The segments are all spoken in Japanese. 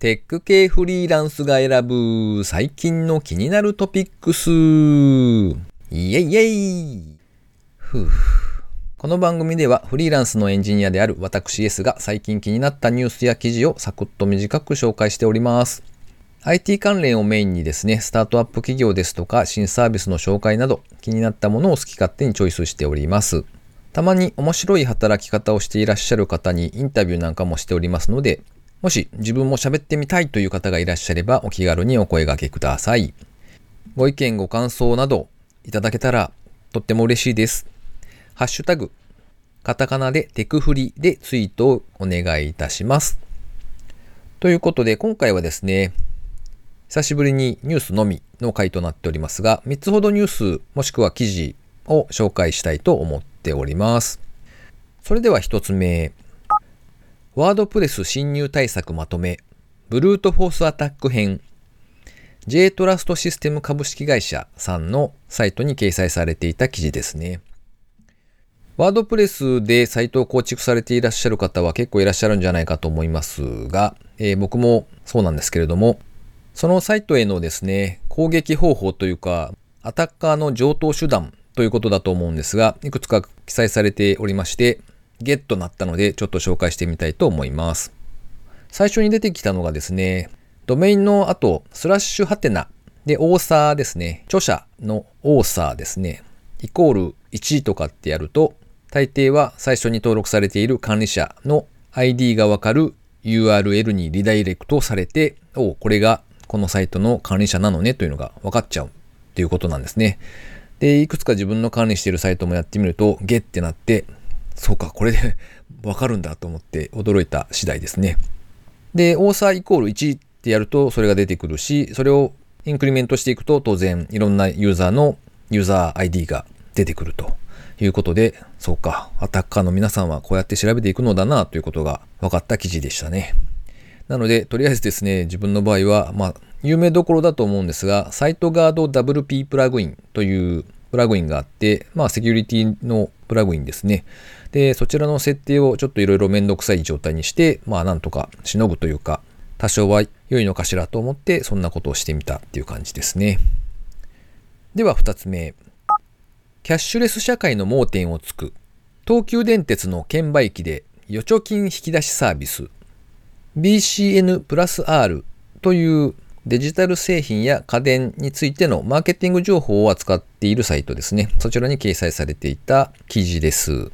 テック系フリーランスが選ぶ最近の気になるトピックス。イエイイエイふうこの番組ではフリーランスのエンジニアである私 S が最近気になったニュースや記事をサクッと短く紹介しております。IT 関連をメインにですね、スタートアップ企業ですとか新サービスの紹介など気になったものを好き勝手にチョイスしております。たまに面白い働き方をしていらっしゃる方にインタビューなんかもしておりますので、もし自分も喋ってみたいという方がいらっしゃればお気軽にお声掛けください。ご意見ご感想などいただけたらとっても嬉しいです。ハッシュタグ、カタカナでテクフリでツイートをお願いいたします。ということで今回はですね、久しぶりにニュースのみの回となっておりますが、3つほどニュースもしくは記事を紹介したいと思っております。それでは1つ目。ワードプレス侵入対策まとめ、ブルートフォースアタック編、J トラストシステム株式会社さんのサイトに掲載されていた記事ですね。ワードプレスでサイトを構築されていらっしゃる方は結構いらっしゃるんじゃないかと思いますが、えー、僕もそうなんですけれども、そのサイトへのですね、攻撃方法というか、アタッカーの上等手段ということだと思うんですが、いくつか記載されておりまして、ゲットなったのでちょっと紹介してみたいと思います。最初に出てきたのがですね、ドメインの後、スラッシュハテナで、オーサーですね。著者のオーサーですね。イコール1とかってやると、大抵は最初に登録されている管理者の ID がわかる URL にリダイレクトされて、おこれがこのサイトの管理者なのねというのが分かっちゃうっていうことなんですね。で、いくつか自分の管理しているサイトもやってみると、ゲってなって、そうか、これで わかるんだと思って驚いた次第ですね。で、オーサーイコール1ってやるとそれが出てくるし、それをインクリメントしていくと当然いろんなユーザーのユーザー ID が出てくるということで、そうか、アタッカーの皆さんはこうやって調べていくのだなということが分かった記事でしたね。なので、とりあえずですね、自分の場合は、まあ、有名どころだと思うんですが、サイトガード WP プラグインというプラグインがあって、まあ、セキュリティのプラグインですね。で、そちらの設定をちょっといろいろめんどくさい状態にして、まあなんとかしのぐというか、多少は良いのかしらと思って、そんなことをしてみたっていう感じですね。では二つ目。キャッシュレス社会の盲点をつく、東急電鉄の券売機で預貯金引き出しサービス、BCN プラス R というデジタル製品や家電についてのマーケティング情報を扱っているサイトですね。そちらに掲載されていた記事です。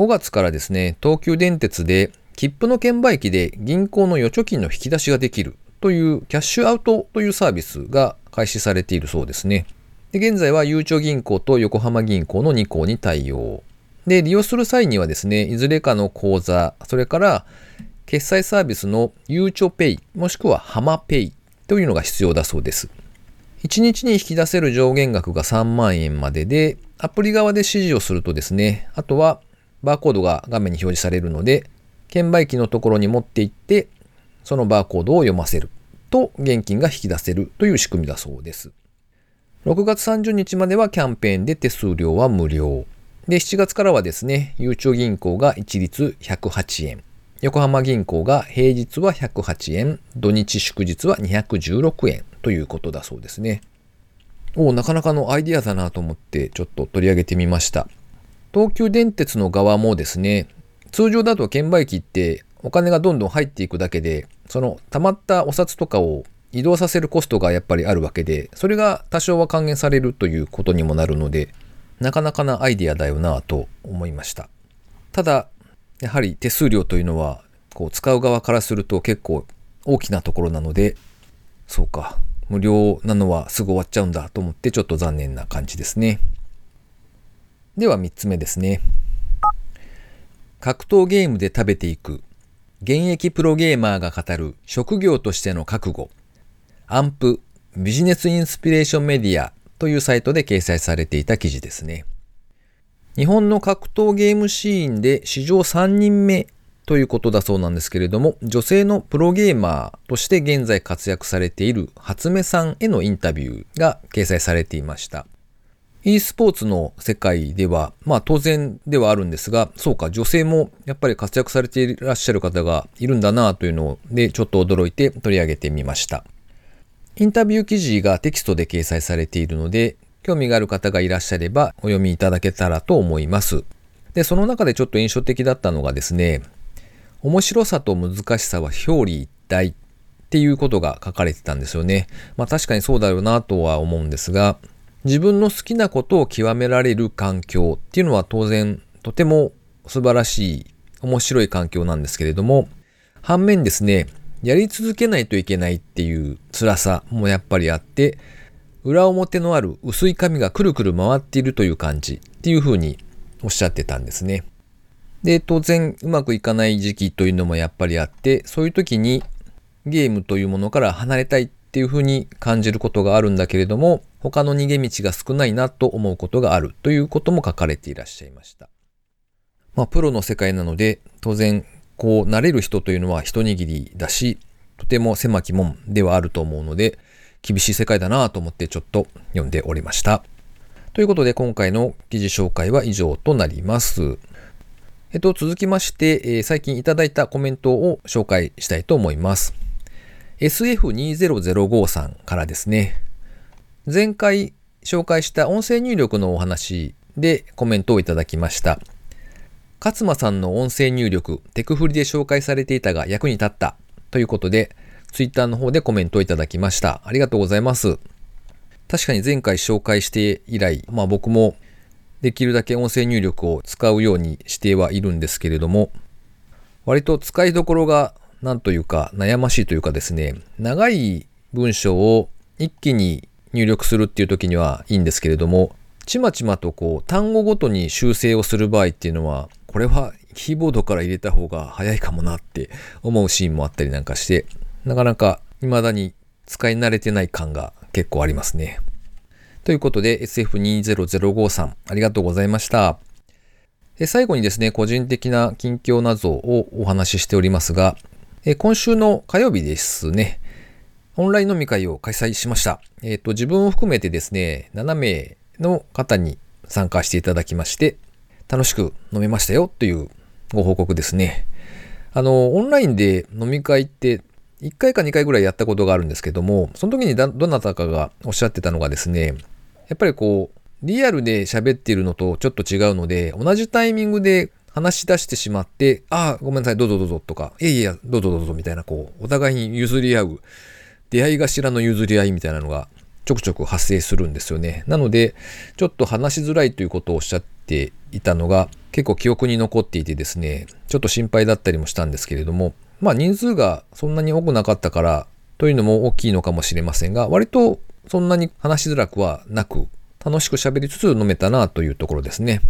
5月からですね、東急電鉄で切符の券売機で銀行の預貯金の引き出しができるというキャッシュアウトというサービスが開始されているそうですね。で現在はゆうちょ銀行と横浜銀行の2行に対応。で、利用する際にはですね、いずれかの口座、それから決済サービスのゆうちょペイ、もしくはハマペイというのが必要だそうです。1日に引き出せる上限額が3万円までで、アプリ側で指示をするとですね、あとはバーコードが画面に表示されるので、券売機のところに持って行って、そのバーコードを読ませると現金が引き出せるという仕組みだそうです。6月30日まではキャンペーンで手数料は無料。で、7月からはですね、ゆうちょ銀行が一律108円。横浜銀行が平日は108円、土日祝日は216円ということだそうですね。おなかなかのアイディアだなと思ってちょっと取り上げてみました。東急電鉄の側もですね、通常だと券売機ってお金がどんどん入っていくだけで、その溜まったお札とかを移動させるコストがやっぱりあるわけで、それが多少は還元されるということにもなるので、なかなかなアイディアだよなぁと思いました。ただ、やはり手数料というのは、こう使う側からすると結構大きなところなので、そうか、無料なのはすぐ終わっちゃうんだと思ってちょっと残念な感じですね。では3つ目ですね。格闘ゲームで食べていく現役プロゲーマーが語る職業としての覚悟アンプビジネスインスピレーションメディアというサイトで掲載されていた記事ですね。日本の格闘ゲームシーンで史上3人目ということだそうなんですけれども、女性のプロゲーマーとして現在活躍されている初目さんへのインタビューが掲載されていました。E スポーツの世界では、まあ当然ではあるんですが、そうか、女性もやっぱり活躍されていらっしゃる方がいるんだなというので、ちょっと驚いて取り上げてみました。インタビュー記事がテキストで掲載されているので、興味がある方がいらっしゃればお読みいただけたらと思います。で、その中でちょっと印象的だったのがですね、面白さと難しさは表裏一体っていうことが書かれてたんですよね。まあ確かにそうだろうなとは思うんですが、自分の好きなことを極められる環境っていうのは当然とても素晴らしい、面白い環境なんですけれども、反面ですね、やり続けないといけないっていう辛さもやっぱりあって、裏表のある薄い紙がくるくる回っているという感じっていうふうにおっしゃってたんですね。で、当然うまくいかない時期というのもやっぱりあって、そういう時にゲームというものから離れたいっていうふうに感じることがあるんだけれども、他の逃げ道が少ないなと思うことがあるということも書かれていらっしゃいました。まあ、プロの世界なので、当然、こう、なれる人というのは一握りだし、とても狭き門ではあると思うので、厳しい世界だなと思ってちょっと読んでおりました。ということで、今回の記事紹介は以上となります。えっと、続きまして、えー、最近いただいたコメントを紹介したいと思います。SF2005 さんからですね。前回紹介した音声入力のお話でコメントをいただきました。勝間さんの音声入力、テクフリで紹介されていたが役に立ったということで、ツイッターの方でコメントをいただきました。ありがとうございます。確かに前回紹介して以来、まあ僕もできるだけ音声入力を使うようにしてはいるんですけれども、割と使いどころがなんというか悩ましいというかですね、長い文章を一気に入力するっていう時にはいいんですけれども、ちまちまとこう単語ごとに修正をする場合っていうのは、これはキーボードから入れた方が早いかもなって思うシーンもあったりなんかして、なかなか未だに使い慣れてない感が結構ありますね。ということで SF2005 さんありがとうございました。最後にですね、個人的な近況などをお話ししておりますが、今週の火曜日ですね、オンライン飲み会を開催しました。えっ、ー、と、自分を含めてですね、7名の方に参加していただきまして、楽しく飲めましたよというご報告ですね。あの、オンラインで飲み会って1回か2回ぐらいやったことがあるんですけども、その時にどなたかがおっしゃってたのがですね、やっぱりこう、リアルで喋っているのとちょっと違うので、同じタイミングで話し出してしまって、ああ、ごめんなさい、どうぞどうぞとか、いやいや、どうぞどうぞみたいな、こう、お互いに譲り合う出会い頭の譲り合いみたいなのがちょくちょく発生するんですよね。なので、ちょっと話しづらいということをおっしゃっていたのが結構記憶に残っていてですね、ちょっと心配だったりもしたんですけれども、まあ人数がそんなに多くなかったからというのも大きいのかもしれませんが、割とそんなに話しづらくはなく、楽しく喋りつつ飲めたなというところですね。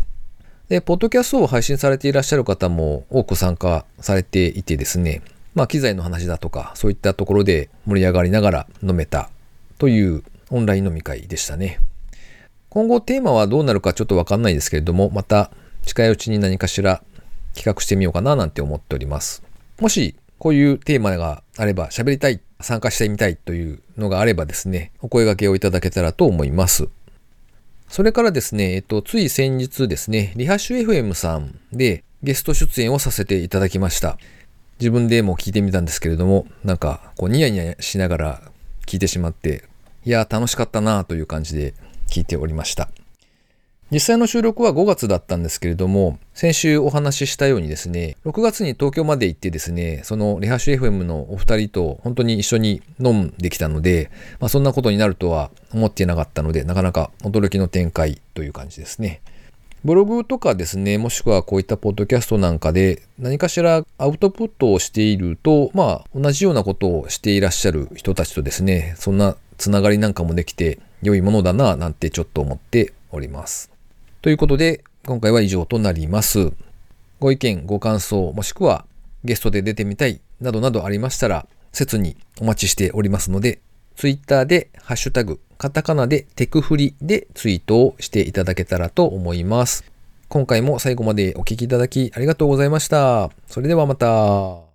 で、ポッドキャストを配信されていらっしゃる方も多く参加されていてですね、まあ、機材の話だとか、そういったところで盛り上がりながら飲めたというオンライン飲み会でしたね。今後テーマはどうなるかちょっとわかんないですけれども、また近いうちに何かしら企画してみようかななんて思っております。もしこういうテーマがあれば喋りたい、参加してみたいというのがあればですね、お声掛けをいただけたらと思います。それからですね、えっと、つい先日ですね、リハッシュ FM さんでゲスト出演をさせていただきました。自分でも聞いてみたんですけれども、なんか、こう、ニヤニヤしながら聞いてしまって、いや、楽しかったなという感じで聞いておりました。実際の収録は5月だったんですけれども、先週お話ししたようにですね、6月に東京まで行ってですね、そのリハッシュ FM のお二人と本当に一緒に飲んできたので、まあ、そんなことになるとは思っていなかったので、なかなか驚きの展開という感じですね。ブログとかですね、もしくはこういったポッドキャストなんかで何かしらアウトプットをしていると、まあ同じようなことをしていらっしゃる人たちとですね、そんなつながりなんかもできて良いものだななんてちょっと思っております。ということで、今回は以上となります。ご意見、ご感想、もしくはゲストで出てみたいなどなどありましたら、切にお待ちしておりますので、ツイッターでハッシュタグ、カタカナでテクフリでツイートをしていただけたらと思います。今回も最後までお聴きいただきありがとうございました。それではまた。